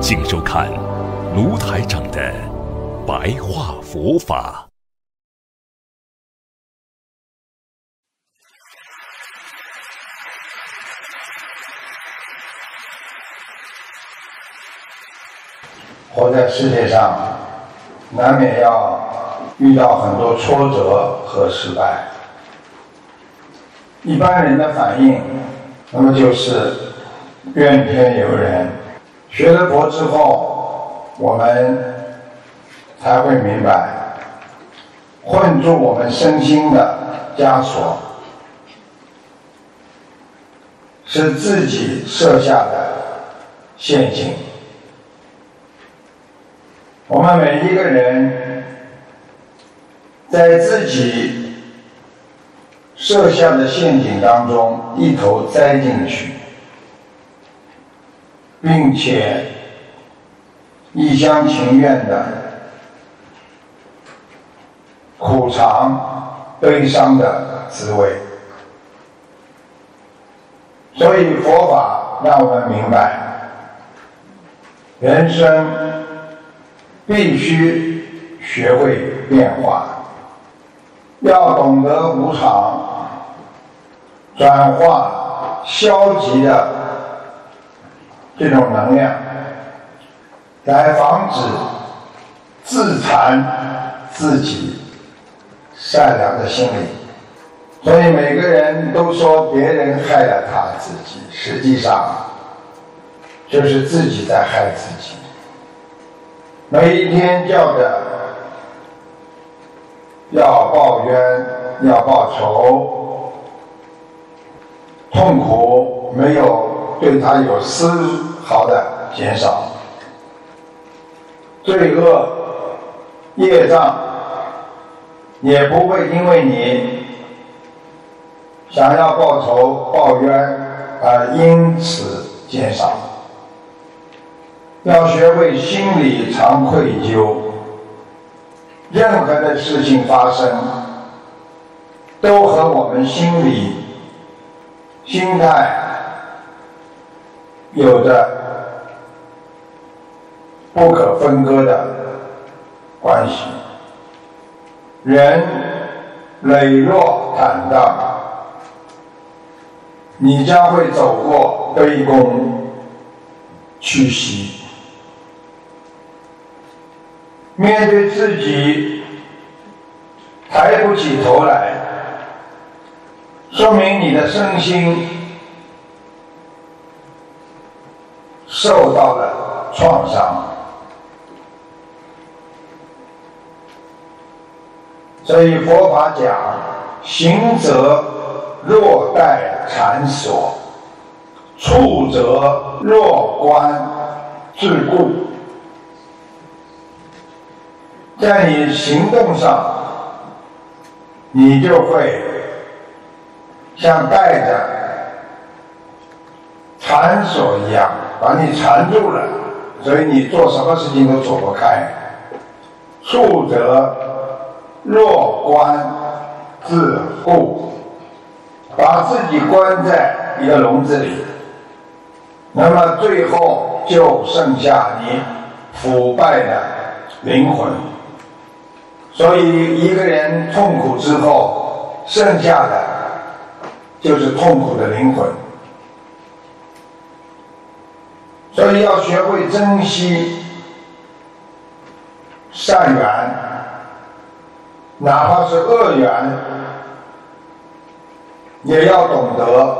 请收看卢台长的白话佛法。活在世界上，难免要遇到很多挫折和失败。一般人的反应，那么就是怨天尤人。学了佛之后，我们才会明白，困住我们身心的枷锁，是自己设下的陷阱。我们每一个人在自己设下的陷阱当中一头栽进去，并且一厢情愿的苦尝悲伤的滋味。所以佛法让我们明白，人生。必须学会变化，要懂得无常，转化消极的这种能量，来防止自残自己善良的心理。所以每个人都说别人害了他自己，实际上就是自己在害自己。每一天叫着要报冤、要报仇，痛苦没有对他有丝毫的减少，罪恶业障也不会因为你想要报仇报冤而因此减少。要学会心里常愧疚，任何的事情发生，都和我们心里心态有着不可分割的关系。人磊落坦荡，你将会走过卑躬屈膝。面对自己抬不起头来，说明你的身心受到了创伤。所以佛法讲：行者若待禅所，处者若观自故。在你行动上，你就会像带着缠锁一样，把你缠住了，所以你做什么事情都走不开。处则若关自护，把自己关在一个笼子里，那么最后就剩下你腐败的灵魂。所以，一个人痛苦之后，剩下的就是痛苦的灵魂。所以，要学会珍惜善缘，哪怕是恶缘，也要懂得，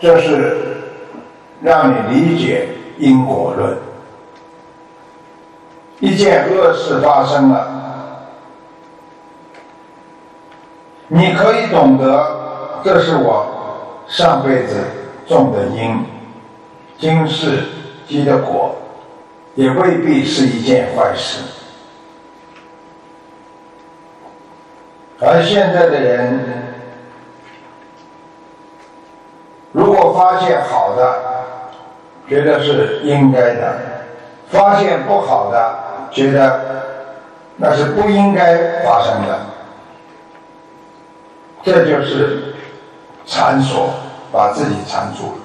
这是让你理解因果论。一件恶事发生了。你可以懂得，这是我上辈子种的因，今世结的果。也未必是一件坏事。而现在的人，如果发现好的，觉得是应该的；发现不好的，觉得那是不应该发生的。这就是缠锁，把自己缠住了。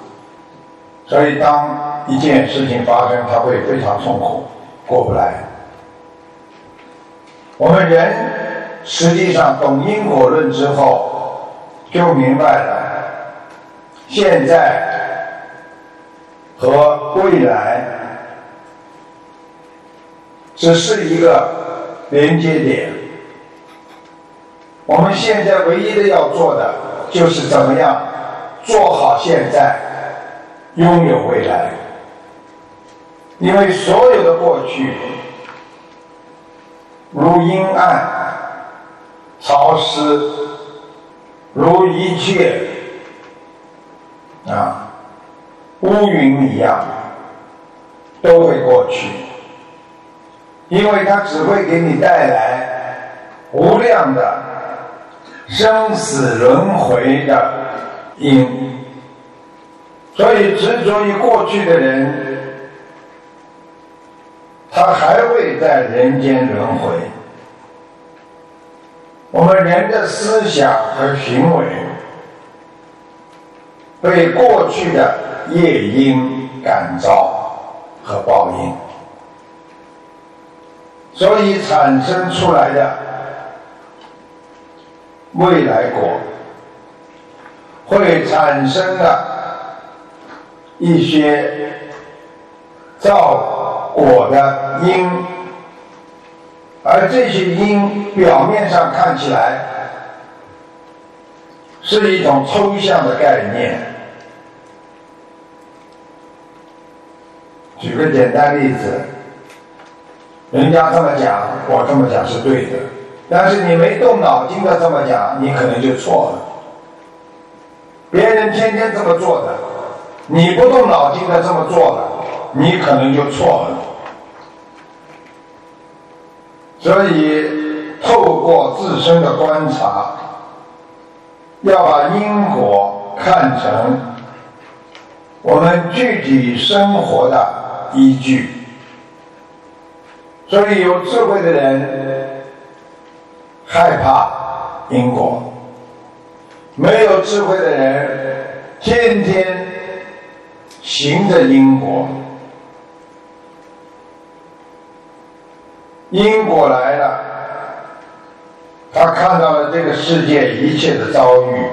所以，当一件事情发生，他会非常痛苦，过不来。我们人实际上懂因果论之后，就明白了，现在和未来只是一个连接点。我们现在唯一的要做的，就是怎么样做好现在。拥有未来，因为所有的过去，如阴暗、潮湿，如一切啊乌云一样，都会过去，因为它只会给你带来无量的生死轮回的因。所以执着于过去的人，他还会在人间轮回。我们人的思想和行为被过去的业因感召和报应，所以产生出来的未来果会产生的。一些造果的因，而这些因表面上看起来是一种抽象的概念。举个简单例子，人家这么讲，我这么讲是对的，但是你没动脑筋的这么讲，你可能就错了。别人天天这么做的。你不动脑筋的这么做的，你可能就错了。所以，透过自身的观察，要把因果看成我们具体生活的依据。所以，有智慧的人害怕因果，没有智慧的人天天。行着因果，因果来了，他看到了这个世界一切的遭遇，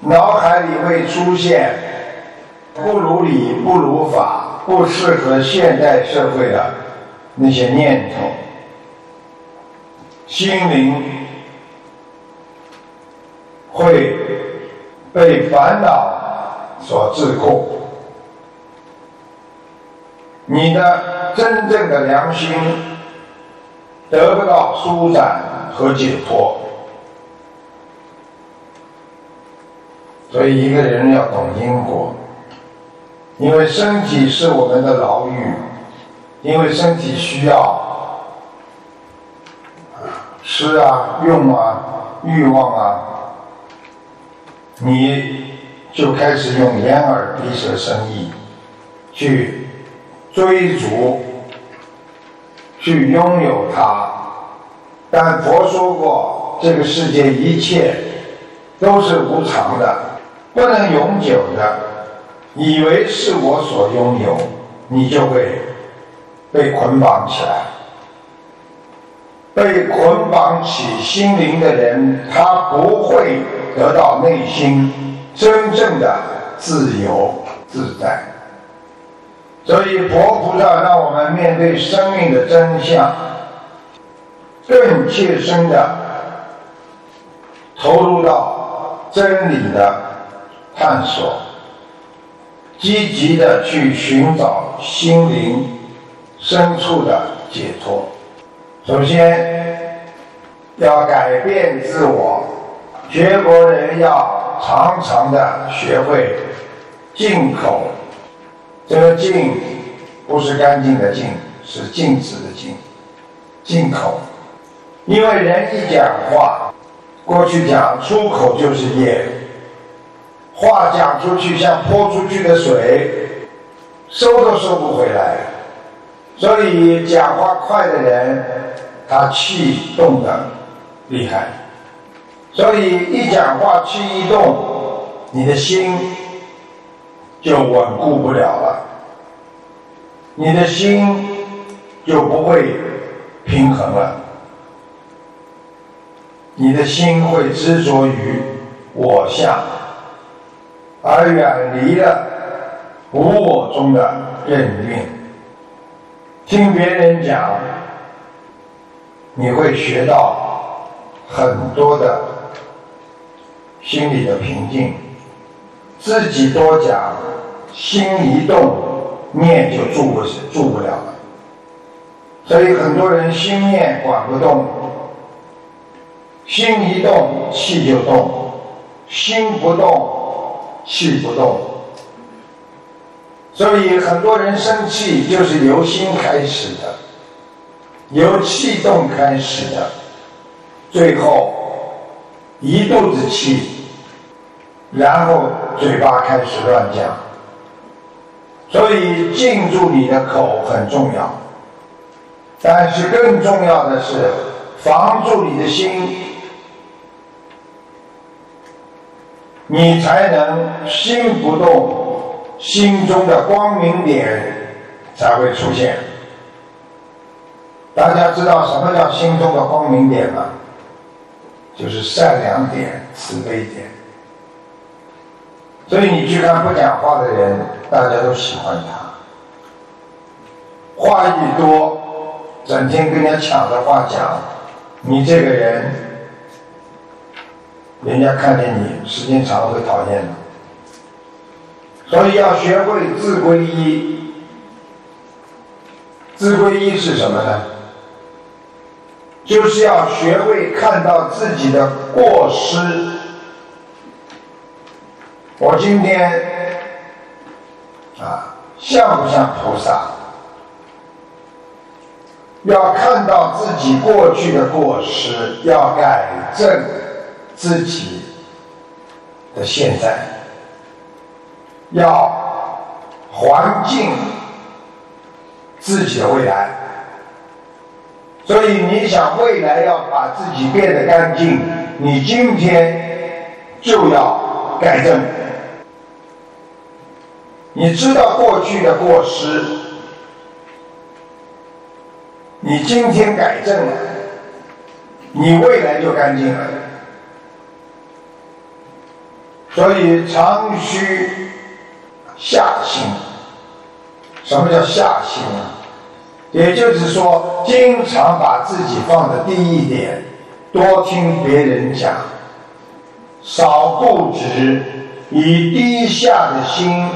脑海里会出现不如理、不如法、不适合现代社会的那些念头，心灵会被烦恼。所自控，你的真正的良心得不到舒展和解脱，所以一个人要懂因果，因为身体是我们的牢狱，因为身体需要吃啊、用啊、欲望啊，你。就开始用眼耳鼻舌身意去追逐、去拥有它。但佛说过，这个世界一切都是无常的，不能永久的。以为是我所拥有，你就会被捆绑起来。被捆绑起心灵的人，他不会得到内心。真正的自由自在，所以佛菩萨让我们面对生命的真相，更切身的投入到真理的探索，积极的去寻找心灵深处的解脱。首先要改变自我，学佛人要。常常的学会进口这个净不是干净的净，是静止的静，进口。因为人一讲话，过去讲出口就是业，话讲出去像泼出去的水，收都收不回来。所以讲话快的人，他气动的厉害。所以一讲话气一动，你的心就稳固不了了，你的心就不会平衡了，你的心会执着于我相，而远离了无我中的认定。听别人讲，你会学到很多的。心里的平静，自己多讲，心一动，念就住不住不了了。所以很多人心念管不动，心一动气就动，心不动气不动。所以很多人生气就是由心开始的，由气动开始的，最后。一肚子气，然后嘴巴开始乱讲，所以静住你的口很重要。但是更重要的是防住你的心，你才能心不动，心中的光明点才会出现。大家知道什么叫心中的光明点吗？就是善良点、慈悲点，所以你去看不讲话的人，大家都喜欢他。话一多，整天跟人家抢着话讲，你这个人，人家看见你时间长了会讨厌的。所以要学会自归依，自归依是什么呢？就是要学会看到自己的过失。我今天啊，像不像菩萨？要看到自己过去的过失，要改正自己的现在，要还敬自己的未来。所以你想未来要把自己变得干净，你今天就要改正。你知道过去的过失，你今天改正了，你未来就干净了。所以常须下心。什么叫下心啊？也就是说，经常把自己放在第一点，多听别人讲，少固执，以低下的心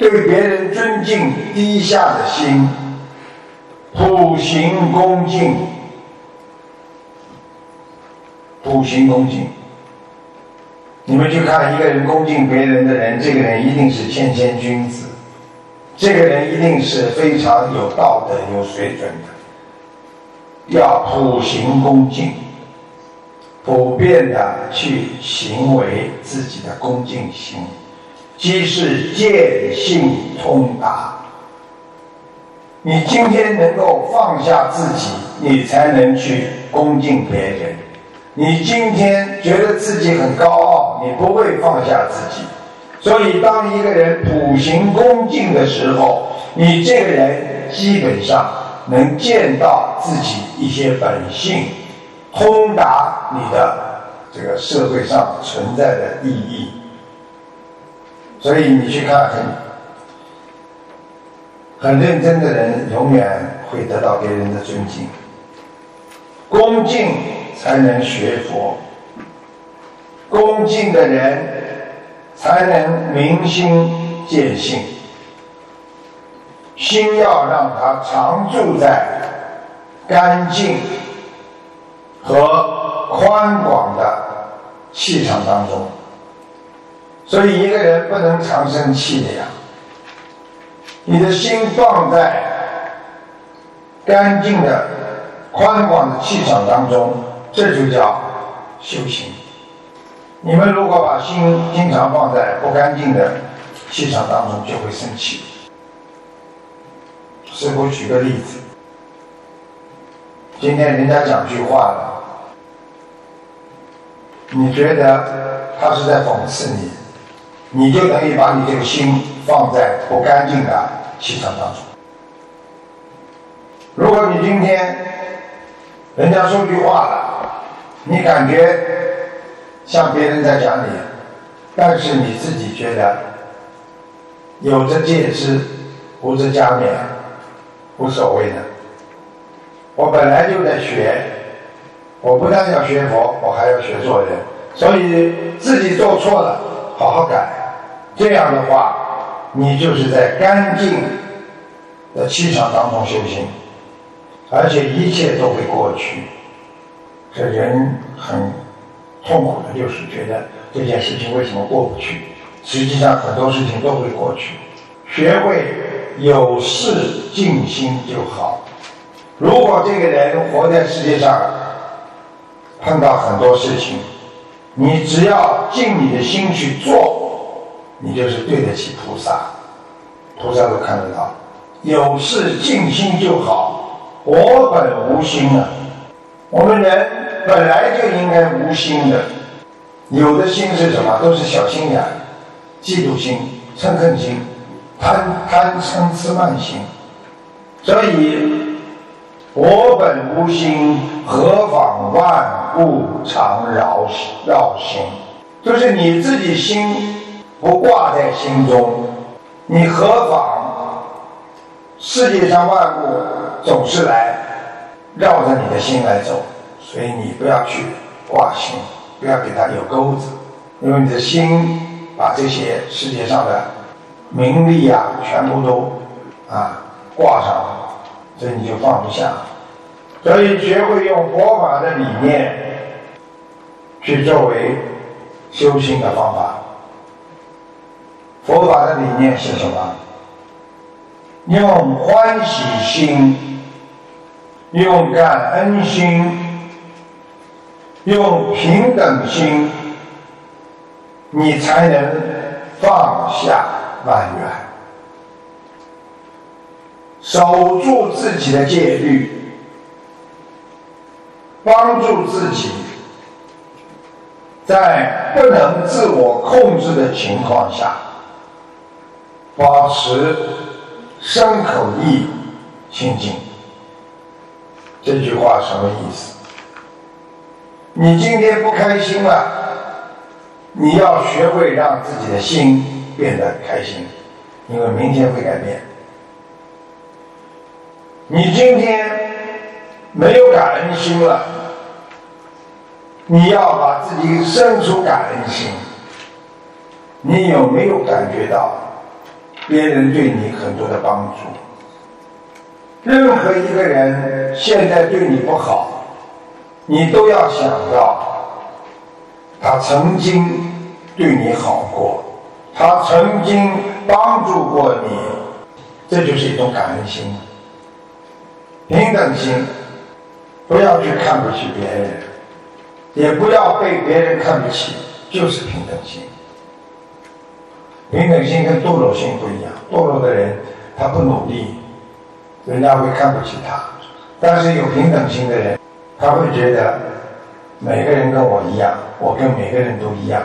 对别人尊敬，低下的心，普行恭敬，普行恭敬。你们去看一个人恭敬别人的人，这个人一定是谦谦君子。这个人一定是非常有道德、有水准的，要普行恭敬，普遍的去行为自己的恭敬心，即是见性通达。你今天能够放下自己，你才能去恭敬别人。你今天觉得自己很高傲，你不会放下自己。所以，当一个人普行恭敬的时候，你这个人基本上能见到自己一些本性，通达你的这个社会上存在的意义。所以，你去看很很认真的人，永远会得到别人的尊敬。恭敬才能学佛，恭敬的人。才能明心见性，心要让它常住在干净和宽广的气场当中。所以一个人不能常生气的呀。你的心放在干净的、宽广的气场当中，这就叫修行。你们如果把心经常放在不干净的气场当中，就会生气。师傅举个例子，今天人家讲句话了，你觉得他是在讽刺你，你就等于把你这个心放在不干净的气场当中。如果你今天人家说句话了，你感觉。像别人在讲你，但是你自己觉得有着戒之，无着加勉，无所谓的。我本来就在学，我不但要学佛，我还要学做人。所以自己做错了，好好改。这样的话，你就是在干净的气场当中修行，而且一切都会过去。这人很。痛苦的就是觉得这件事情为什么过不去？实际上很多事情都会过去。学会有事静心就好。如果这个人活在世界上，碰到很多事情，你只要尽你的心去做，你就是对得起菩萨。菩萨都看得到。有事静心就好。我本无心啊。我们人。本来就应该无心的，有的心是什么？都是小心眼、嫉妒心、嗔恨心、贪贪嗔痴慢心。所以，我本无心，何妨万物常绕绕心？就是你自己心不挂在心中，你何妨世界上万物总是来绕着你的心来走？所以你不要去挂心，不要给它有钩子，因为你的心把这些世界上的名利啊，全部都啊挂上了，所以你就放不下。所以学会用佛法的理念去作为修心的方法。佛法的理念是什么？用欢喜心，用感恩心。用平等心，你才能放下万缘，守住自己的戒律，帮助自己在不能自我控制的情况下，保持身口意清净。这句话什么意思？你今天不开心了，你要学会让自己的心变得开心，因为明天会改变。你今天没有感恩心了，你要把自己生出感恩心。你有没有感觉到别人对你很多的帮助？任何一个人现在对你不好。你都要想到，他曾经对你好过，他曾经帮助过你，这就是一种感恩心。平等心，不要去看不起别人，也不要被别人看不起，就是平等心。平等心跟堕落心不一样，堕落的人他不努力，人家会看不起他；但是有平等心的人。他会觉得每个人跟我一样，我跟每个人都一样。